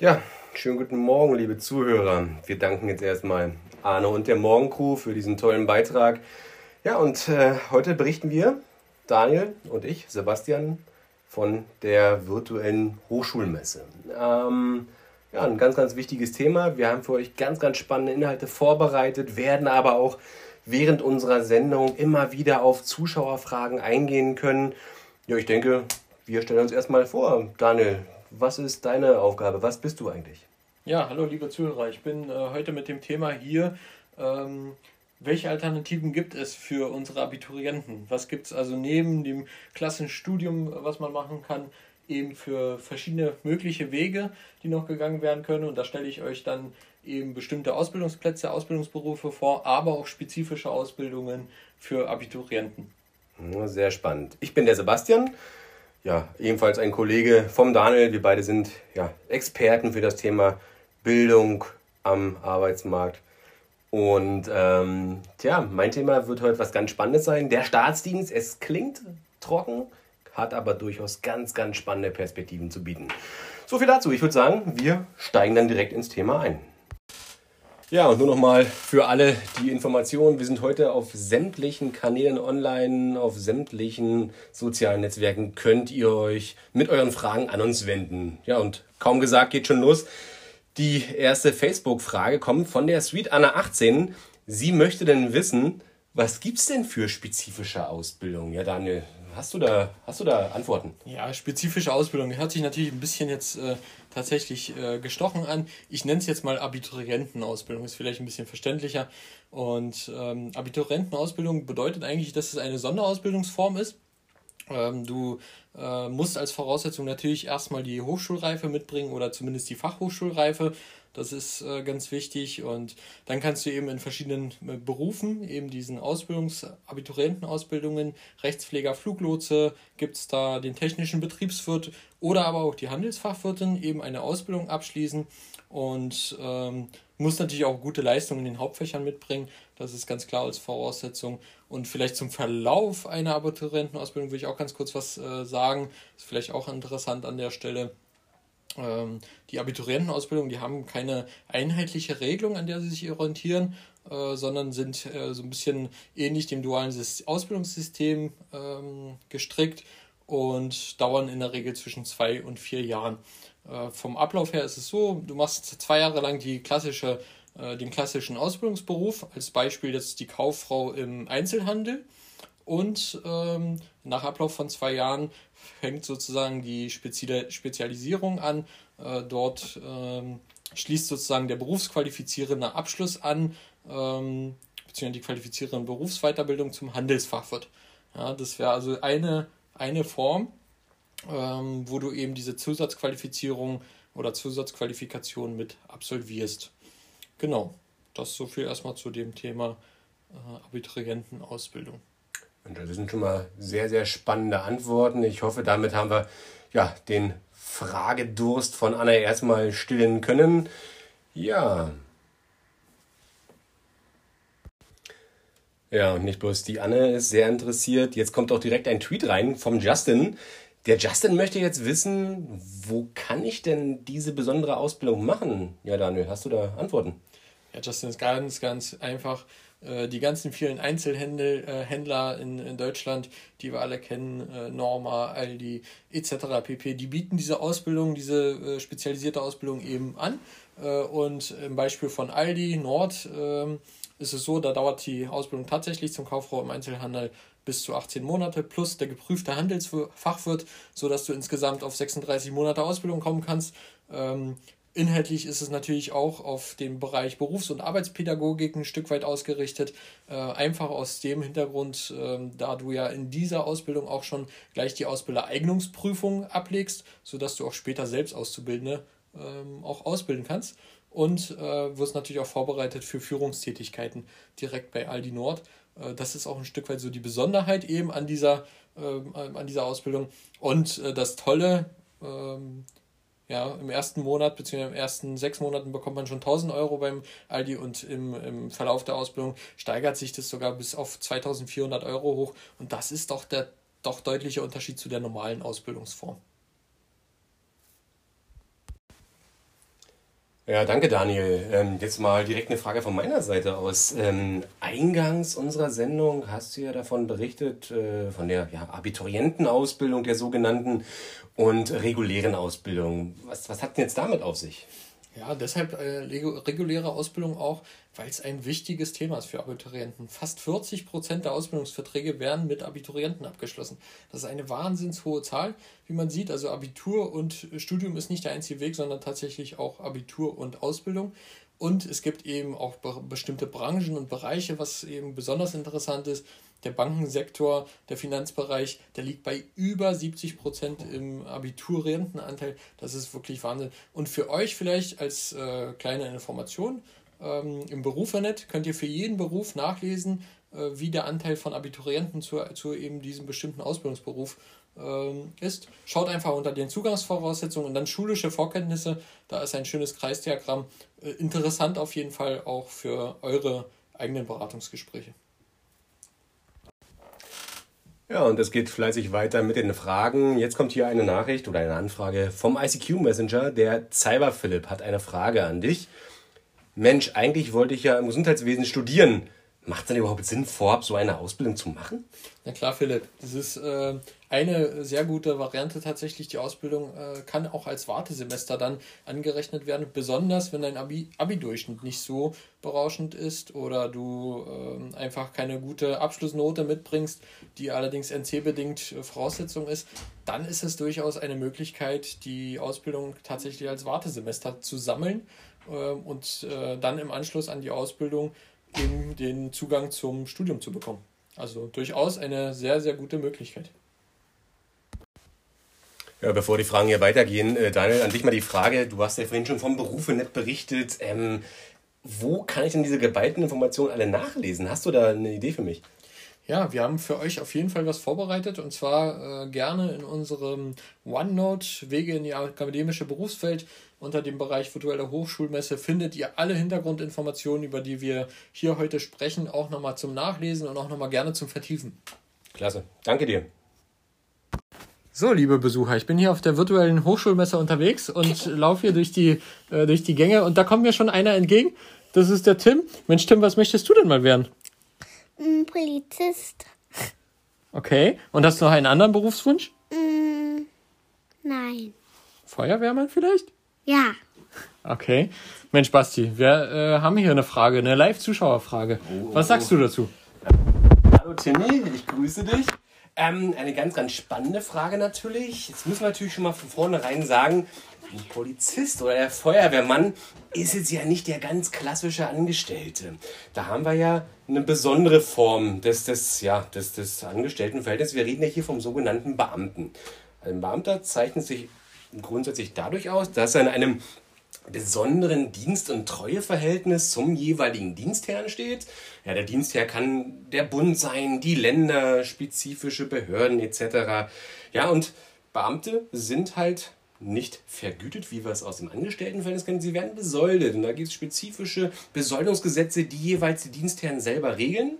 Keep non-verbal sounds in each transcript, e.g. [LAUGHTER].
Ja, schönen guten Morgen, liebe Zuhörer. Wir danken jetzt erstmal Arne und der Morgencrew für diesen tollen Beitrag. Ja, und äh, heute berichten wir, Daniel und ich, Sebastian, von der virtuellen Hochschulmesse. Ähm, ja, ein ganz, ganz wichtiges Thema. Wir haben für euch ganz, ganz spannende Inhalte vorbereitet, werden aber auch während unserer Sendung immer wieder auf Zuschauerfragen eingehen können. Ja, ich denke, wir stellen uns erstmal vor. Daniel, was ist deine Aufgabe? Was bist du eigentlich? Ja, hallo liebe Zuhörer. Ich bin äh, heute mit dem Thema hier. Ähm, welche Alternativen gibt es für unsere Abiturienten? Was gibt es also neben dem klassischen Studium, was man machen kann, eben für verschiedene mögliche Wege, die noch gegangen werden können? Und da stelle ich euch dann eben bestimmte Ausbildungsplätze, Ausbildungsberufe vor, aber auch spezifische Ausbildungen für Abiturienten. Sehr spannend. Ich bin der Sebastian ja, ebenfalls ein Kollege vom Daniel. Wir beide sind ja, Experten für das Thema Bildung am Arbeitsmarkt. Und ähm, tja, mein Thema wird heute was ganz Spannendes sein. Der Staatsdienst, es klingt trocken, hat aber durchaus ganz, ganz spannende Perspektiven zu bieten. So viel dazu. Ich würde sagen, wir steigen dann direkt ins Thema ein. Ja, und nur noch mal für alle die Information. Wir sind heute auf sämtlichen Kanälen online, auf sämtlichen sozialen Netzwerken könnt ihr euch mit euren Fragen an uns wenden. Ja, und kaum gesagt geht schon los. Die erste Facebook-Frage kommt von der Sweet Anna 18. Sie möchte denn wissen, was gibt's denn für spezifische Ausbildung? Ja, Daniel, Hast du da, hast du da Antworten? Ja, spezifische Ausbildung hört sich natürlich ein bisschen jetzt äh, tatsächlich äh, gestochen an. Ich nenne es jetzt mal Abiturientenausbildung, ist vielleicht ein bisschen verständlicher. Und ähm, Abiturientenausbildung bedeutet eigentlich, dass es eine Sonderausbildungsform ist. Ähm, du äh, musst als Voraussetzung natürlich erstmal die Hochschulreife mitbringen oder zumindest die Fachhochschulreife. Das ist äh, ganz wichtig. Und dann kannst du eben in verschiedenen äh, Berufen, eben diesen Ausbildungs-, Abiturientenausbildungen, Rechtspfleger, Fluglotse, gibt es da den technischen Betriebswirt oder aber auch die Handelsfachwirtin eben eine Ausbildung abschließen und ähm, muss natürlich auch gute Leistungen in den Hauptfächern mitbringen. Das ist ganz klar als Voraussetzung. Und vielleicht zum Verlauf einer Abiturientenausbildung will ich auch ganz kurz was äh, sagen. Ist vielleicht auch interessant an der Stelle. Ähm, die Abiturientenausbildung, die haben keine einheitliche Regelung, an der sie sich orientieren, äh, sondern sind äh, so ein bisschen ähnlich dem dualen Ausbildungssystem ähm, gestrickt und dauern in der Regel zwischen zwei und vier Jahren. Äh, vom Ablauf her ist es so, du machst zwei Jahre lang die klassische, äh, den klassischen Ausbildungsberuf, als Beispiel jetzt die Kauffrau im Einzelhandel. Und ähm, nach Ablauf von zwei Jahren fängt sozusagen die Spezialisierung an. Äh, dort ähm, schließt sozusagen der berufsqualifizierende Abschluss an, ähm, beziehungsweise die qualifizierende Berufsweiterbildung zum Handelsfachwirt. Ja, das wäre also eine, eine Form, ähm, wo du eben diese Zusatzqualifizierung oder Zusatzqualifikation mit absolvierst. Genau, das so viel erstmal zu dem Thema äh, Abiturientenausbildung. Und das sind schon mal sehr, sehr spannende Antworten. Ich hoffe, damit haben wir ja, den Fragedurst von Anna erstmal stillen können. Ja. Ja, und nicht bloß die Anne ist sehr interessiert. Jetzt kommt auch direkt ein Tweet rein vom Justin. Der Justin möchte jetzt wissen, wo kann ich denn diese besondere Ausbildung machen? Ja, Daniel, hast du da Antworten? Ja, Justin ist ganz, ganz einfach. Äh, die ganzen vielen Einzelhändler äh, in, in Deutschland, die wir alle kennen, äh, Norma, Aldi etc. pp., die bieten diese Ausbildung, diese spezialisierte Ausbildung eben an. Und im Beispiel von Aldi Nord ähm, ist es so, da dauert die Ausbildung tatsächlich zum Kauffrau im Einzelhandel bis zu 18 Monate plus der geprüfte Handelsfachwirt, sodass du insgesamt auf 36 Monate Ausbildung kommen kannst. Ähm, Inhaltlich ist es natürlich auch auf den Bereich Berufs- und Arbeitspädagogik ein Stück weit ausgerichtet. Äh, einfach aus dem Hintergrund, äh, da du ja in dieser Ausbildung auch schon gleich die Ausbildereignungsprüfung ablegst, sodass du auch später selbst Auszubildende ähm, auch ausbilden kannst. Und äh, wirst natürlich auch vorbereitet für Führungstätigkeiten direkt bei Aldi Nord. Äh, das ist auch ein Stück weit so die Besonderheit eben an dieser, ähm, an dieser Ausbildung. Und das Tolle, ähm, ja, im ersten Monat bzw. im ersten sechs Monaten bekommt man schon 1000 Euro beim Aldi und im, im Verlauf der Ausbildung steigert sich das sogar bis auf 2400 Euro hoch. Und das ist doch der doch deutliche Unterschied zu der normalen Ausbildungsform. Ja, danke Daniel. Ähm, jetzt mal direkt eine Frage von meiner Seite aus. Ähm, eingangs unserer Sendung hast du ja davon berichtet, äh, von der ja, Abiturientenausbildung, der sogenannten, und regulären Ausbildung. Was, was hat denn jetzt damit auf sich? Ja, deshalb äh, reguläre Ausbildung auch, weil es ein wichtiges Thema ist für Abiturienten. Fast 40 Prozent der Ausbildungsverträge werden mit Abiturienten abgeschlossen. Das ist eine wahnsinns hohe Zahl, wie man sieht. Also Abitur und Studium ist nicht der einzige Weg, sondern tatsächlich auch Abitur und Ausbildung. Und es gibt eben auch bestimmte Branchen und Bereiche, was eben besonders interessant ist. Der Bankensektor, der Finanzbereich, der liegt bei über 70 Prozent im Abiturientenanteil. Das ist wirklich Wahnsinn. Und für euch vielleicht als äh, kleine Information, ähm, im Berufernet könnt ihr für jeden Beruf nachlesen, äh, wie der Anteil von Abiturienten zu, zu eben diesem bestimmten Ausbildungsberuf ähm, ist. Schaut einfach unter den Zugangsvoraussetzungen und dann schulische Vorkenntnisse. Da ist ein schönes Kreisdiagramm. Äh, interessant auf jeden Fall auch für eure eigenen Beratungsgespräche. Ja, und es geht fleißig weiter mit den Fragen. Jetzt kommt hier eine Nachricht oder eine Anfrage vom ICQ Messenger. Der Cyber Philipp hat eine Frage an dich. Mensch, eigentlich wollte ich ja im Gesundheitswesen studieren. Macht es denn überhaupt Sinn, vorab so eine Ausbildung zu machen? Na klar, Philipp. Das ist äh, eine sehr gute Variante tatsächlich. Die Ausbildung äh, kann auch als Wartesemester dann angerechnet werden, besonders wenn dein Abi Abi-Durchschnitt nicht so berauschend ist oder du äh, einfach keine gute Abschlussnote mitbringst, die allerdings NC-bedingt äh, Voraussetzung ist. Dann ist es durchaus eine Möglichkeit, die Ausbildung tatsächlich als Wartesemester zu sammeln äh, und äh, dann im Anschluss an die Ausbildung eben den Zugang zum Studium zu bekommen. Also durchaus eine sehr, sehr gute Möglichkeit. Ja, bevor die Fragen hier weitergehen, äh, Daniel, an dich mal die Frage, du hast ja vorhin schon vom Berufe nett berichtet. Ähm, wo kann ich denn diese geballten Informationen alle nachlesen? Hast du da eine Idee für mich? Ja, wir haben für euch auf jeden Fall was vorbereitet und zwar äh, gerne in unserem OneNote Wege in die akademische Berufswelt unter dem Bereich virtuelle Hochschulmesse findet ihr alle Hintergrundinformationen, über die wir hier heute sprechen, auch nochmal zum Nachlesen und auch nochmal gerne zum Vertiefen. Klasse, danke dir. So, liebe Besucher, ich bin hier auf der virtuellen Hochschulmesse unterwegs und laufe hier durch die, äh, durch die Gänge und da kommt mir schon einer entgegen. Das ist der Tim. Mensch, Tim, was möchtest du denn mal werden? Mm, Polizist. Okay. Und hast du noch einen anderen Berufswunsch? Mm, nein. Feuerwehrmann vielleicht? Ja. Okay. Mensch, Basti, wir äh, haben hier eine Frage, eine Live-Zuschauerfrage. Oh, Was sagst du dazu? Hallo Timmy, ich grüße dich. Ähm, eine ganz, ganz spannende Frage natürlich. Jetzt müssen wir natürlich schon mal von vornherein sagen, ein Polizist oder der Feuerwehrmann ist jetzt ja nicht der ganz klassische Angestellte. Da haben wir ja eine besondere Form des, des, ja, des, des Angestelltenverhältnisses. Wir reden ja hier vom sogenannten Beamten. Ein Beamter zeichnet sich grundsätzlich dadurch aus, dass er in einem besonderen Dienst- und Treueverhältnis zum jeweiligen Dienstherrn steht. Ja, der Dienstherr kann der Bund sein, die Länder, spezifische Behörden etc. Ja, und Beamte sind halt nicht vergütet, wie wir es aus dem Angestelltenverhältnis kennen. Sie werden besoldet. Und da gibt es spezifische Besoldungsgesetze, die jeweils die Dienstherren selber regeln.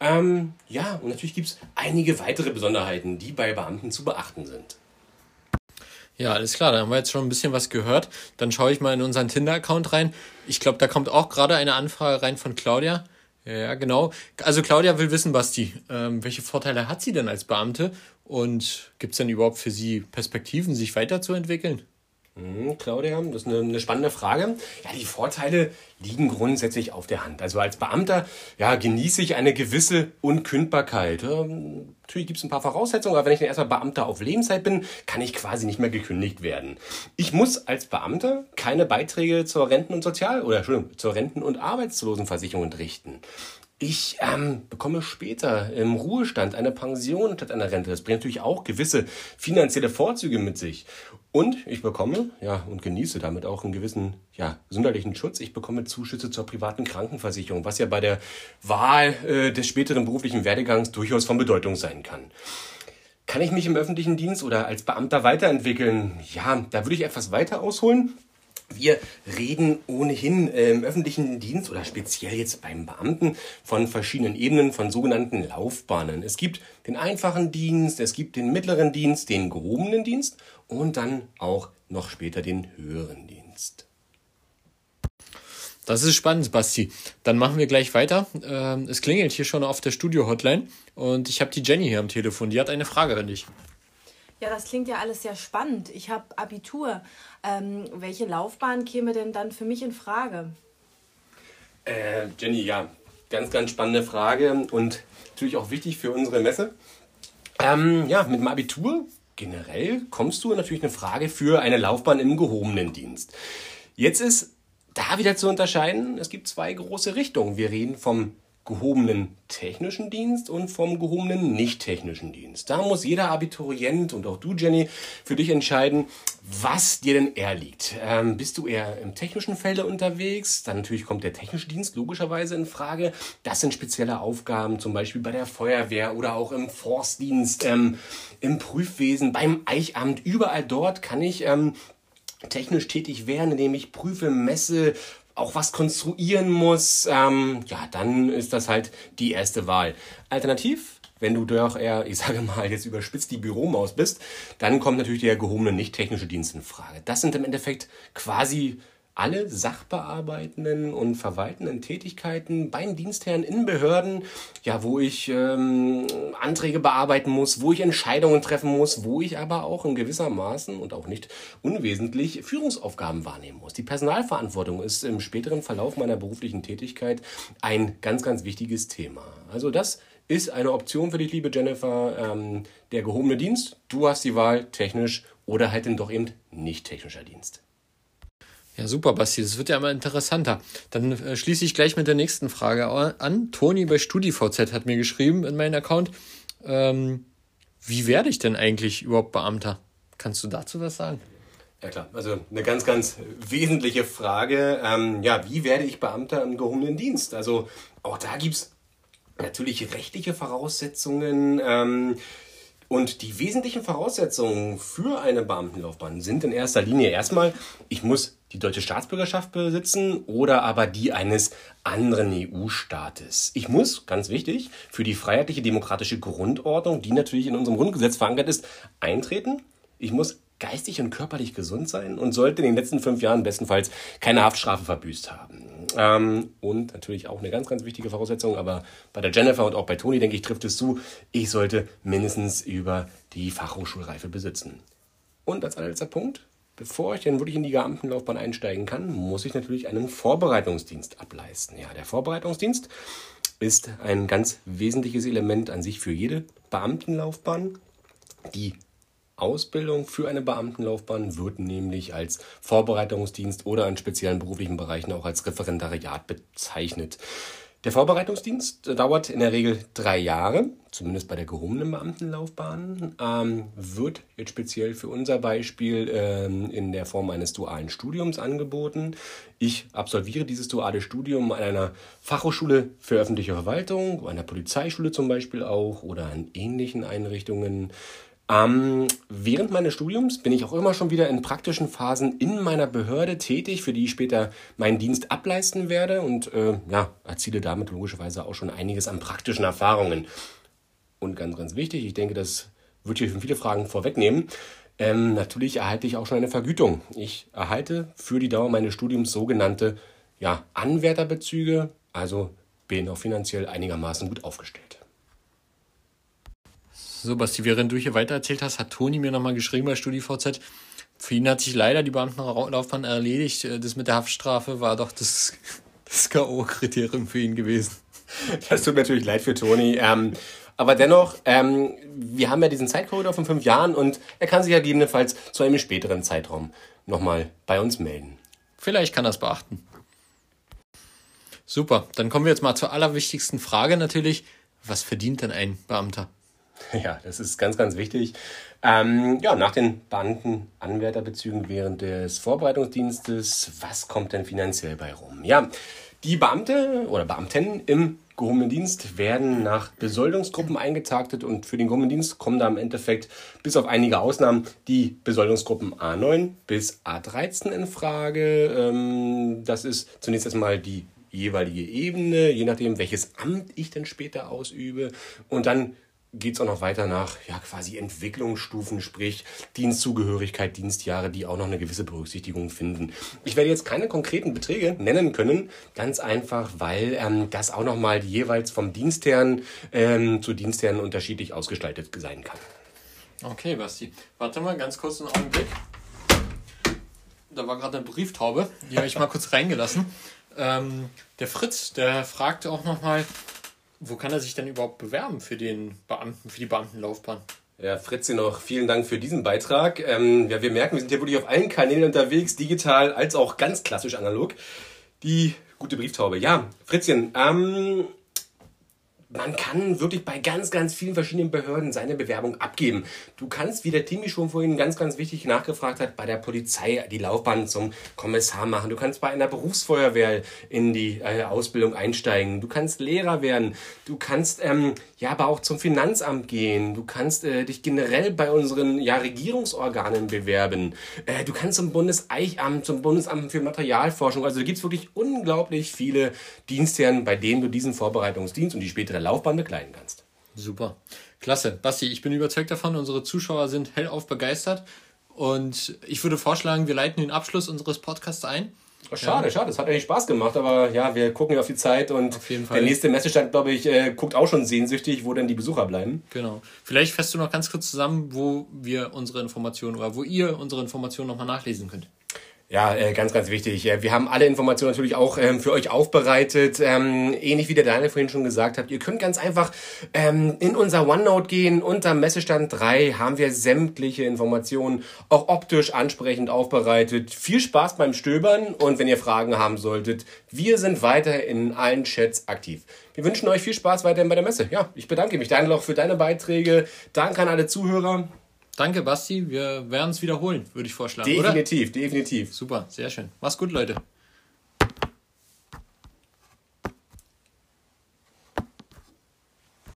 Ähm, ja, und natürlich gibt es einige weitere Besonderheiten, die bei Beamten zu beachten sind. Ja, alles klar, da haben wir jetzt schon ein bisschen was gehört. Dann schaue ich mal in unseren Tinder-Account rein. Ich glaube, da kommt auch gerade eine Anfrage rein von Claudia. Ja, genau. Also Claudia will wissen, Basti, ähm, welche Vorteile hat sie denn als Beamte und gibt es denn überhaupt für sie Perspektiven, sich weiterzuentwickeln? Mhm, Claudia, das ist eine, eine, spannende Frage. Ja, die Vorteile liegen grundsätzlich auf der Hand. Also als Beamter ja, genieße ich eine gewisse Unkündbarkeit. Natürlich gibt es ein paar Voraussetzungen, aber wenn ich dann erstmal Beamter auf Lebenszeit bin, kann ich quasi nicht mehr gekündigt werden. Ich muss als Beamter keine Beiträge zur Renten- und Sozial- oder Entschuldigung, zur Renten- und Arbeitslosenversicherung entrichten. Ich ähm, bekomme später im Ruhestand eine Pension statt einer Rente. Das bringt natürlich auch gewisse finanzielle Vorzüge mit sich. Und ich bekomme, ja, und genieße damit auch einen gewissen, ja, gesundheitlichen Schutz. Ich bekomme Zuschüsse zur privaten Krankenversicherung, was ja bei der Wahl äh, des späteren beruflichen Werdegangs durchaus von Bedeutung sein kann. Kann ich mich im öffentlichen Dienst oder als Beamter weiterentwickeln? Ja, da würde ich etwas weiter ausholen. Wir reden ohnehin äh, im öffentlichen Dienst oder speziell jetzt beim Beamten von verschiedenen Ebenen, von sogenannten Laufbahnen. Es gibt den einfachen Dienst, es gibt den mittleren Dienst, den gehobenen Dienst und dann auch noch später den höheren Dienst. Das ist spannend, Basti. Dann machen wir gleich weiter. Ähm, es klingelt hier schon auf der Studio-Hotline und ich habe die Jenny hier am Telefon. Die hat eine Frage an dich. Ja, das klingt ja alles sehr spannend. Ich habe Abitur. Ähm, welche Laufbahn käme denn dann für mich in Frage? Äh, Jenny, ja, ganz, ganz spannende Frage und natürlich auch wichtig für unsere Messe. Ähm, ja, mit dem Abitur generell kommst du natürlich eine Frage für eine Laufbahn im gehobenen Dienst. Jetzt ist da wieder zu unterscheiden, es gibt zwei große Richtungen. Wir reden vom gehobenen technischen Dienst und vom gehobenen nicht-technischen Dienst. Da muss jeder Abiturient und auch du, Jenny, für dich entscheiden, was dir denn eher liegt. Ähm, bist du eher im technischen Felde unterwegs? Dann natürlich kommt der technische Dienst logischerweise in Frage. Das sind spezielle Aufgaben, zum Beispiel bei der Feuerwehr oder auch im Forstdienst, ähm, im Prüfwesen, beim Eichamt. Überall dort kann ich ähm, technisch tätig werden, indem ich prüfe, messe, auch was konstruieren muss, ähm, ja, dann ist das halt die erste Wahl. Alternativ, wenn du doch eher, ich sage mal, jetzt überspitzt die Büromaus bist, dann kommt natürlich der gehobene nicht-technische Dienst in Frage. Das sind im Endeffekt quasi alle sachbearbeitenden und verwaltenden Tätigkeiten beim Dienstherren in Behörden, ja, wo ich ähm, Anträge bearbeiten muss, wo ich Entscheidungen treffen muss, wo ich aber auch in gewisser Maßen und auch nicht unwesentlich Führungsaufgaben wahrnehmen muss. Die Personalverantwortung ist im späteren Verlauf meiner beruflichen Tätigkeit ein ganz, ganz wichtiges Thema. Also das ist eine Option für dich, liebe Jennifer, ähm, der gehobene Dienst. Du hast die Wahl, technisch oder halt dann doch eben nicht technischer Dienst. Ja, super, Basti. Das wird ja immer interessanter. Dann äh, schließe ich gleich mit der nächsten Frage an. Toni bei StudiVZ hat mir geschrieben in meinen Account. Ähm, wie werde ich denn eigentlich überhaupt Beamter? Kannst du dazu was sagen? Ja klar, also eine ganz, ganz wesentliche Frage. Ähm, ja, wie werde ich Beamter im gehobenen Dienst? Also auch da gibt es natürlich rechtliche Voraussetzungen. Ähm, und die wesentlichen Voraussetzungen für eine Beamtenlaufbahn sind in erster Linie erstmal, ich muss die deutsche Staatsbürgerschaft besitzen oder aber die eines anderen EU-Staates. Ich muss, ganz wichtig, für die freiheitliche demokratische Grundordnung, die natürlich in unserem Grundgesetz verankert ist, eintreten. Ich muss geistig und körperlich gesund sein und sollte in den letzten fünf Jahren bestenfalls keine Haftstrafe verbüßt haben. Ähm, und natürlich auch eine ganz, ganz wichtige Voraussetzung, aber bei der Jennifer und auch bei Toni, denke ich, trifft es zu, ich sollte mindestens über die Fachhochschulreife besitzen. Und als allerletzter Punkt, bevor ich dann wirklich in die Beamtenlaufbahn einsteigen kann, muss ich natürlich einen Vorbereitungsdienst ableisten. Ja, der Vorbereitungsdienst ist ein ganz wesentliches Element an sich für jede Beamtenlaufbahn. Die Ausbildung für eine Beamtenlaufbahn wird nämlich als Vorbereitungsdienst oder in speziellen beruflichen Bereichen auch als Referendariat bezeichnet. Der Vorbereitungsdienst dauert in der Regel drei Jahre, zumindest bei der gehobenen Beamtenlaufbahn, ähm, wird jetzt speziell für unser Beispiel ähm, in der Form eines dualen Studiums angeboten. Ich absolviere dieses duale Studium an einer Fachhochschule für öffentliche Verwaltung, einer Polizeischule zum Beispiel auch oder an ähnlichen Einrichtungen. Ähm, während meines Studiums bin ich auch immer schon wieder in praktischen Phasen in meiner Behörde tätig, für die ich später meinen Dienst ableisten werde und äh, ja, erziele damit logischerweise auch schon einiges an praktischen Erfahrungen. Und ganz, ganz wichtig, ich denke, das wird hier viele Fragen vorwegnehmen. Ähm, natürlich erhalte ich auch schon eine Vergütung. Ich erhalte für die Dauer meines Studiums sogenannte ja, Anwärterbezüge, also bin auch finanziell einigermaßen gut aufgestellt. So, Basti, während du hier weiter erzählt hast, hat Toni mir nochmal geschrieben bei StudiVZ. Für ihn hat sich leider die Beamtenlaufbahn erledigt. Äh, das mit der Haftstrafe war doch das, [LAUGHS] das K.O.-Kriterium für ihn gewesen. [LAUGHS] Das tut mir natürlich leid für Toni. Ähm, aber dennoch, ähm, wir haben ja diesen Zeitkorridor von fünf Jahren und er kann sich ja gegebenenfalls zu einem späteren Zeitraum nochmal bei uns melden. Vielleicht kann er es beachten. Super, dann kommen wir jetzt mal zur allerwichtigsten Frage natürlich. Was verdient denn ein Beamter? [LAUGHS] Ja, das ist ganz, ganz wichtig. Ähm, ja, nach den Beamtenanwärterbezügen während des Vorbereitungsdienstes, was kommt denn finanziell bei rum? Ja, die Beamte oder Beamten im gehobenen Dienst werden nach Besoldungsgruppen eingetaktet und für den gehobenen Dienst kommen da im Endeffekt bis auf einige Ausnahmen die Besoldungsgruppen A9 bis A13 in Frage. Ähm, das ist zunächst erstmal die jeweilige Ebene, je nachdem, welches Amt ich dann später ausübe. Und dann geht es auch noch weiter nach ja, quasi Entwicklungsstufen, sprich Dienstzugehörigkeit, Dienstjahre, die auch noch eine gewisse Berücksichtigung finden. Ich werde jetzt keine konkreten Beträge nennen können, ganz einfach, weil ähm, das auch nochmal jeweils vom Dienstherrn ähm, zu Dienstherrn unterschiedlich ausgestaltet sein kann. Okay, Basti. Warte mal ganz kurz einen Augenblick. Da war gerade eine Brieftaube, die habe ich mal kurz reingelassen. Ähm, der Fritz, der fragte auch nochmal, wo kann er sich denn überhaupt bewerben für den Beamten, für die Beamtenlaufbahn? Ja, Fritzi noch vielen Dank für diesen Beitrag. Ähm, ja, wir merken, wir sind hier wirklich auf allen Kanälen unterwegs, digital als auch ganz klassisch analog. Die gute Brieftaube. Ja, Fritzchen, ähm, man kann wirklich bei ganz, ganz vielen verschiedenen Behörden seine Bewerbung abgeben. Du kannst, wie der Timmy schon vorhin ganz, ganz wichtig nachgefragt hat, bei der Polizei die Laufbahn zum Kommissar machen. Du kannst bei einer Berufsfeuerwehr in die äh, Ausbildung einsteigen. Du kannst Lehrer werden. Du kannst ähm, ja aber auch zum Finanzamt gehen. Du kannst äh, dich generell bei unseren ja, Regierungsorganen bewerben. Äh, du kannst zum Bundeseichamt, zum Bundesamt für Materialforschung. Also da gibt es wirklich unglaublich viele Dienstherren, bei denen du diesen Vorbereitungsdienst und die spätere Laufbahn begleiten kannst. Super. Klasse. Basti, ich bin überzeugt davon, unsere Zuschauer sind hellauf begeistert. Und ich würde vorschlagen, wir leiten den Abschluss unseres Podcasts ein. Schade, ja. schade. Es hat eigentlich Spaß gemacht, aber ja, wir gucken ja auf die Zeit und der nächste Messestand, glaube ich, äh, guckt auch schon sehnsüchtig, wo denn die Besucher bleiben. Genau. Vielleicht fährst du noch ganz kurz zusammen, wo wir unsere Informationen oder wo ihr unsere Informationen nochmal nachlesen könnt. Ja, äh, ganz, ganz wichtig. Wir haben alle Informationen natürlich auch ähm, für euch aufbereitet. Ähm, ähnlich wie der Daniel vorhin schon gesagt hat. Ihr könnt ganz einfach ähm, in unser OneNote gehen. Unter Messestand 3 haben wir sämtliche Informationen auch optisch ansprechend aufbereitet. Viel Spaß beim Stöbern und wenn ihr Fragen haben solltet, wir sind weiter in allen Chats aktiv. Wir wünschen euch viel Spaß weiterhin bei der Messe. Ja, ich bedanke mich, Daniel, auch für deine Beiträge. Danke an alle Zuhörer. Danke, Basti. Wir werden es wiederholen, würde ich vorschlagen. Definitiv, oder? definitiv. Super, sehr schön. Mach's gut, Leute.